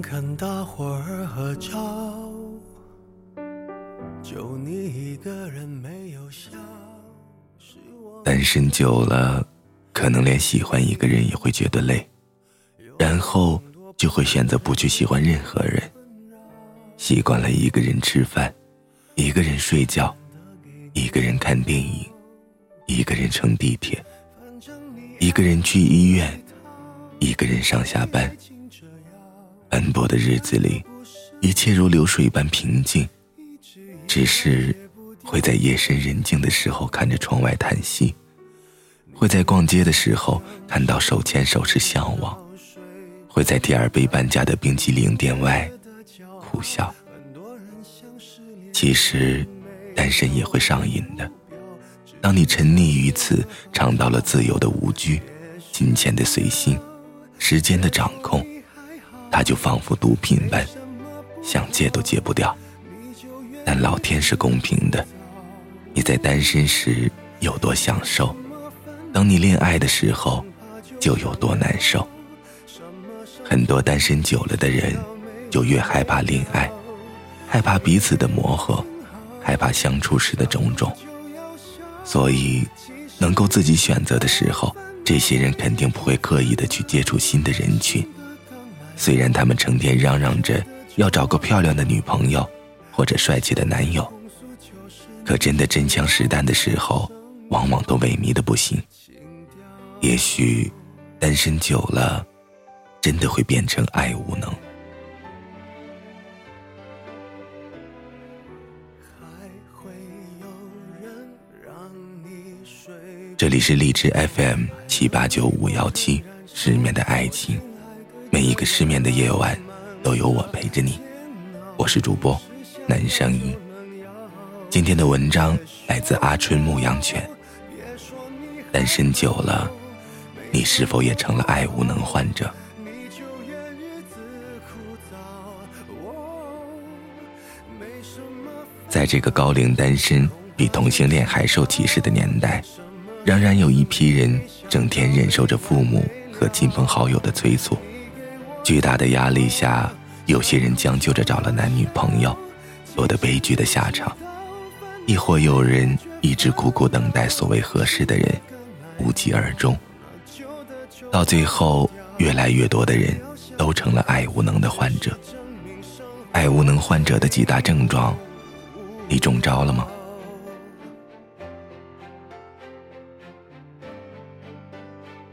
看大伙儿合照，就你一个人没有笑。单身久了，可能连喜欢一个人也会觉得累，然后就会选择不去喜欢任何人。习惯了一个人吃饭，一个人睡觉，一个人看电影，一个人乘地铁，一个人去医院，一个人上下班。奔波的日子里，一切如流水般平静，只是会在夜深人静的时候看着窗外叹息，会在逛街的时候看到手牵手时向往，会在第二杯半价的冰淇淋店外苦笑。其实，单身也会上瘾的。当你沉溺于此，尝到了自由的无拘、金钱的随心、时间的掌控。他就仿佛毒品般，想戒都戒不掉。但老天是公平的，你在单身时有多享受，等你恋爱的时候就有多难受。很多单身久了的人，就越害怕恋爱，害怕彼此的磨合，害怕相处时的种种。所以，能够自己选择的时候，这些人肯定不会刻意的去接触新的人群。虽然他们成天嚷嚷着要找个漂亮的女朋友，或者帅气的男友，可真的真枪实弹的时候，往往都萎靡的不行。也许，单身久了，真的会变成爱无能。这里是荔枝 FM 七八九五幺七，失眠的爱情。每一个失眠的夜晚，都有我陪着你。我是主播南声音。今天的文章来自阿春牧羊犬。单身久了，你是否也成了爱无能患者？在这个高龄单身比同性恋还受歧视的年代，仍然有一批人整天忍受着父母和亲朋好友的催促。巨大的压力下，有些人将就着找了男女朋友，落得悲剧的下场；亦或有人一直苦苦等待所谓合适的人，无疾而终。到最后，越来越多的人都成了爱无能的患者。爱无能患者的几大症状，你中招了吗？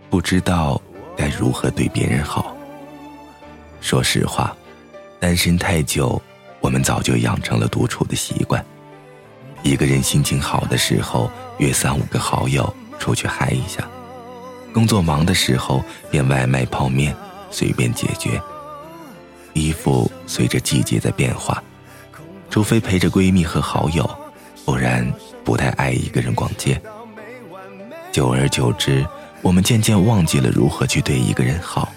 不知道该如何对别人好。说实话，单身太久，我们早就养成了独处的习惯。一个人心情好的时候，约三五个好友出去嗨一下；工作忙的时候，点外卖泡面，随便解决。衣服随着季节在变化，除非陪着闺蜜和好友，不然不太爱一个人逛街。久而久之，我们渐渐忘记了如何去对一个人好，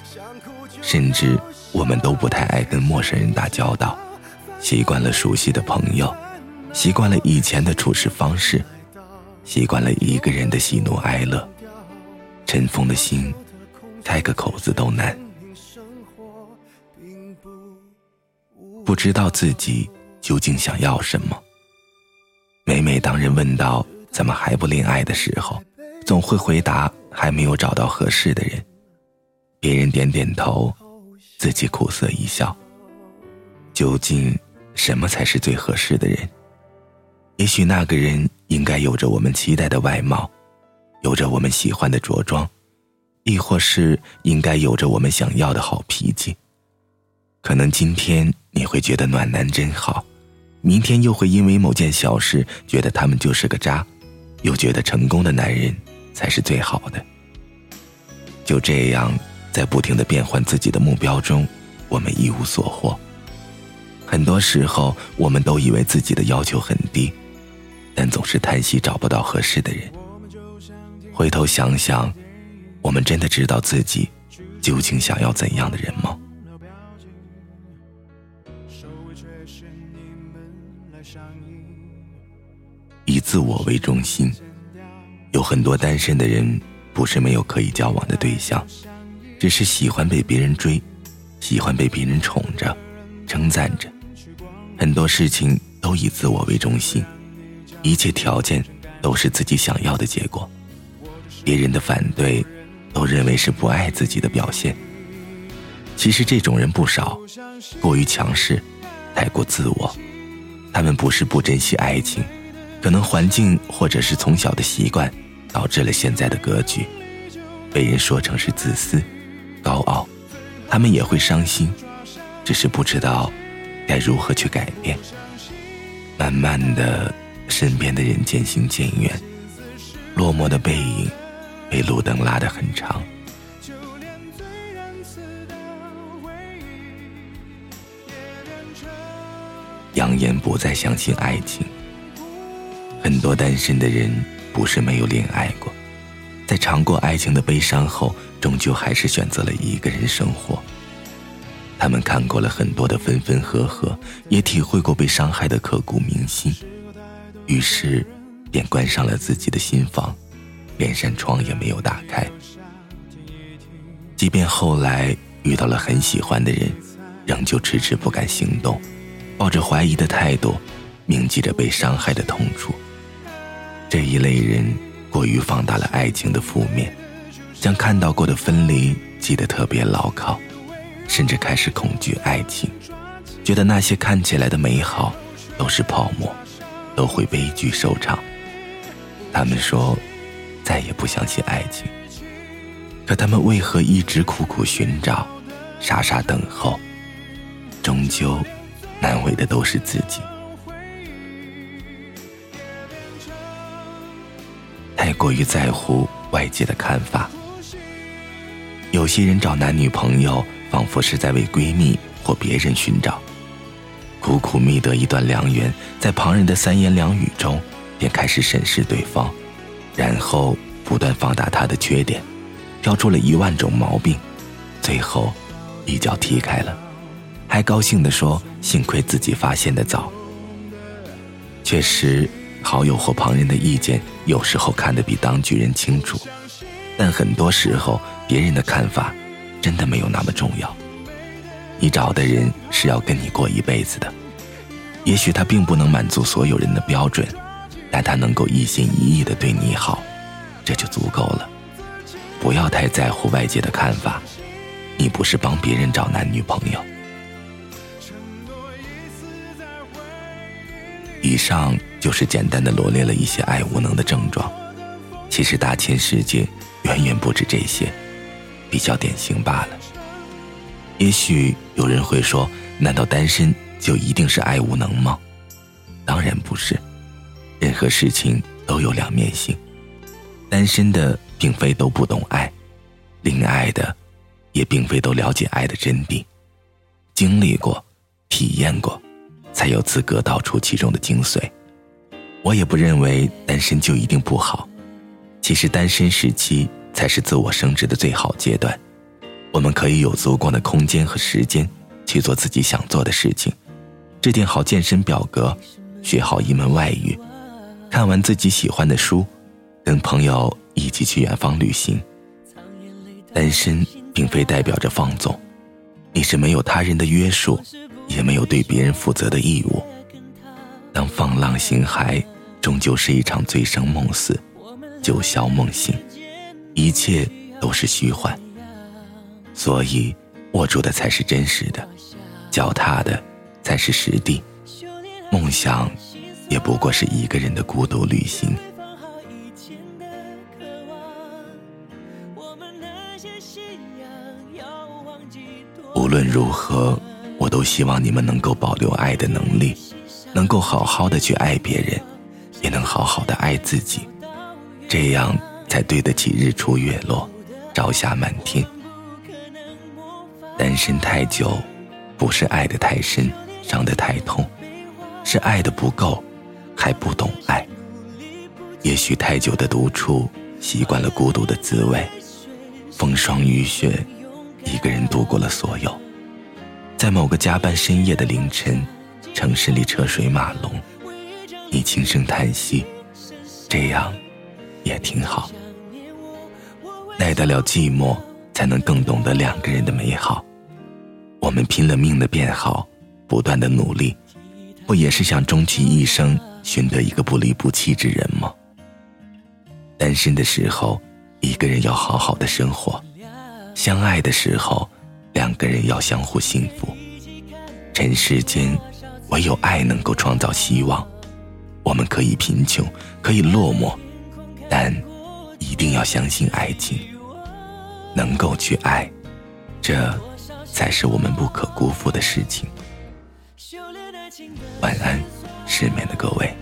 甚至。我们都不太爱跟陌生人打交道，习惯了熟悉的朋友，习惯了以前的处事方式，习惯了一个人的喜怒哀乐，尘封的心，开个口子都难。不知道自己究竟想要什么。每每当人问到怎么还不恋爱的时候，总会回答还没有找到合适的人。别人点点头。自己苦涩一笑。究竟什么才是最合适的人？也许那个人应该有着我们期待的外貌，有着我们喜欢的着装，亦或是应该有着我们想要的好脾气。可能今天你会觉得暖男真好，明天又会因为某件小事觉得他们就是个渣，又觉得成功的男人才是最好的。就这样。在不停的变换自己的目标中，我们一无所获。很多时候，我们都以为自己的要求很低，但总是叹息找不到合适的人。回头想想，我们真的知道自己究竟想要怎样的人吗？以自我为中心，有很多单身的人，不是没有可以交往的对象。只是喜欢被别人追，喜欢被别人宠着、称赞着，很多事情都以自我为中心，一切条件都是自己想要的结果，别人的反对都认为是不爱自己的表现。其实这种人不少，过于强势，太过自我，他们不是不珍惜爱情，可能环境或者是从小的习惯，导致了现在的格局，被人说成是自私、高傲。他们也会伤心，只是不知道该如何去改变。慢慢的，身边的人渐行渐远，落寞的背影被路灯拉得很长。扬言不再相信爱情。很多单身的人不是没有恋爱过，在尝过爱情的悲伤后。终究还是选择了一个人生活。他们看过了很多的分分合合，也体会过被伤害的刻骨铭心，于是便关上了自己的心房，连扇窗也没有打开。即便后来遇到了很喜欢的人，仍旧迟迟不敢行动，抱着怀疑的态度，铭记着被伤害的痛楚。这一类人过于放大了爱情的负面。将看到过的分离记得特别牢靠，甚至开始恐惧爱情，觉得那些看起来的美好都是泡沫，都会悲剧收场。他们说再也不相信爱情，可他们为何一直苦苦寻找，傻傻等候？终究难为的都是自己，太过于在乎外界的看法。有些人找男女朋友，仿佛是在为闺蜜或别人寻找，苦苦觅得一段良缘，在旁人的三言两语中，便开始审视对方，然后不断放大他的缺点，挑出了一万种毛病，最后一脚踢开了，还高兴地说：“幸亏自己发现的早。”确实，好友或旁人的意见有时候看得比当局人清楚，但很多时候。别人的看法，真的没有那么重要。你找的人是要跟你过一辈子的，也许他并不能满足所有人的标准，但他能够一心一意的对你好，这就足够了。不要太在乎外界的看法，你不是帮别人找男女朋友。以上就是简单的罗列了一些爱无能的症状，其实大千世界远远不止这些。比较典型罢了。也许有人会说：“难道单身就一定是爱无能吗？”当然不是，任何事情都有两面性。单身的并非都不懂爱，恋爱的也并非都了解爱的真谛。经历过、体验过，才有资格道出其中的精髓。我也不认为单身就一定不好。其实单身时期。才是自我升值的最好阶段，我们可以有足够的空间和时间去做自己想做的事情，制定好健身表格，学好一门外语，看完自己喜欢的书，跟朋友一起去远方旅行。单身并非代表着放纵，你是没有他人的约束，也没有对别人负责的义务。当放浪形骸，终究是一场醉生梦死，九霄梦醒。一切都是虚幻，所以握住的才是真实的，脚踏的才是实地。梦想也不过是一个人的孤独旅行。无论如何，我都希望你们能够保留爱的能力，能够好好的去爱别人，也能好好的爱自己，这样。才对得起日出月落，朝霞满天。单身太久，不是爱的太深，伤得太痛，是爱的不够，还不懂爱。也许太久的独处，习惯了孤独的滋味，风霜雨雪，一个人度过了所有。在某个加班深夜的凌晨，城市里车水马龙，你轻声叹息，这样也挺好。耐得了寂寞，才能更懂得两个人的美好。我们拼了命的变好，不断的努力，不也是想终其一生寻得一个不离不弃之人吗？单身的时候，一个人要好好的生活；相爱的时候，两个人要相互幸福。尘世间，唯有爱能够创造希望。我们可以贫穷，可以落寞，但一定要相信爱情，能够去爱，这才是我们不可辜负的事情。晚安，失眠的各位。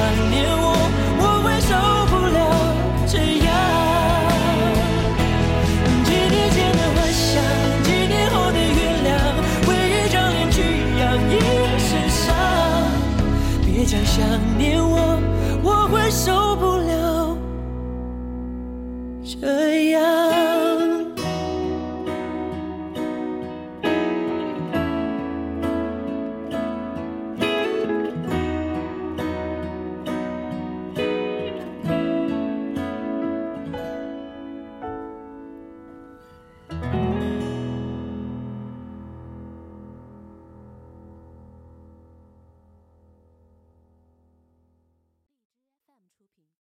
想念我，我会受不了这样。几年前的幻想，几年后的原谅，为一张脸去养一身伤。别讲想念我。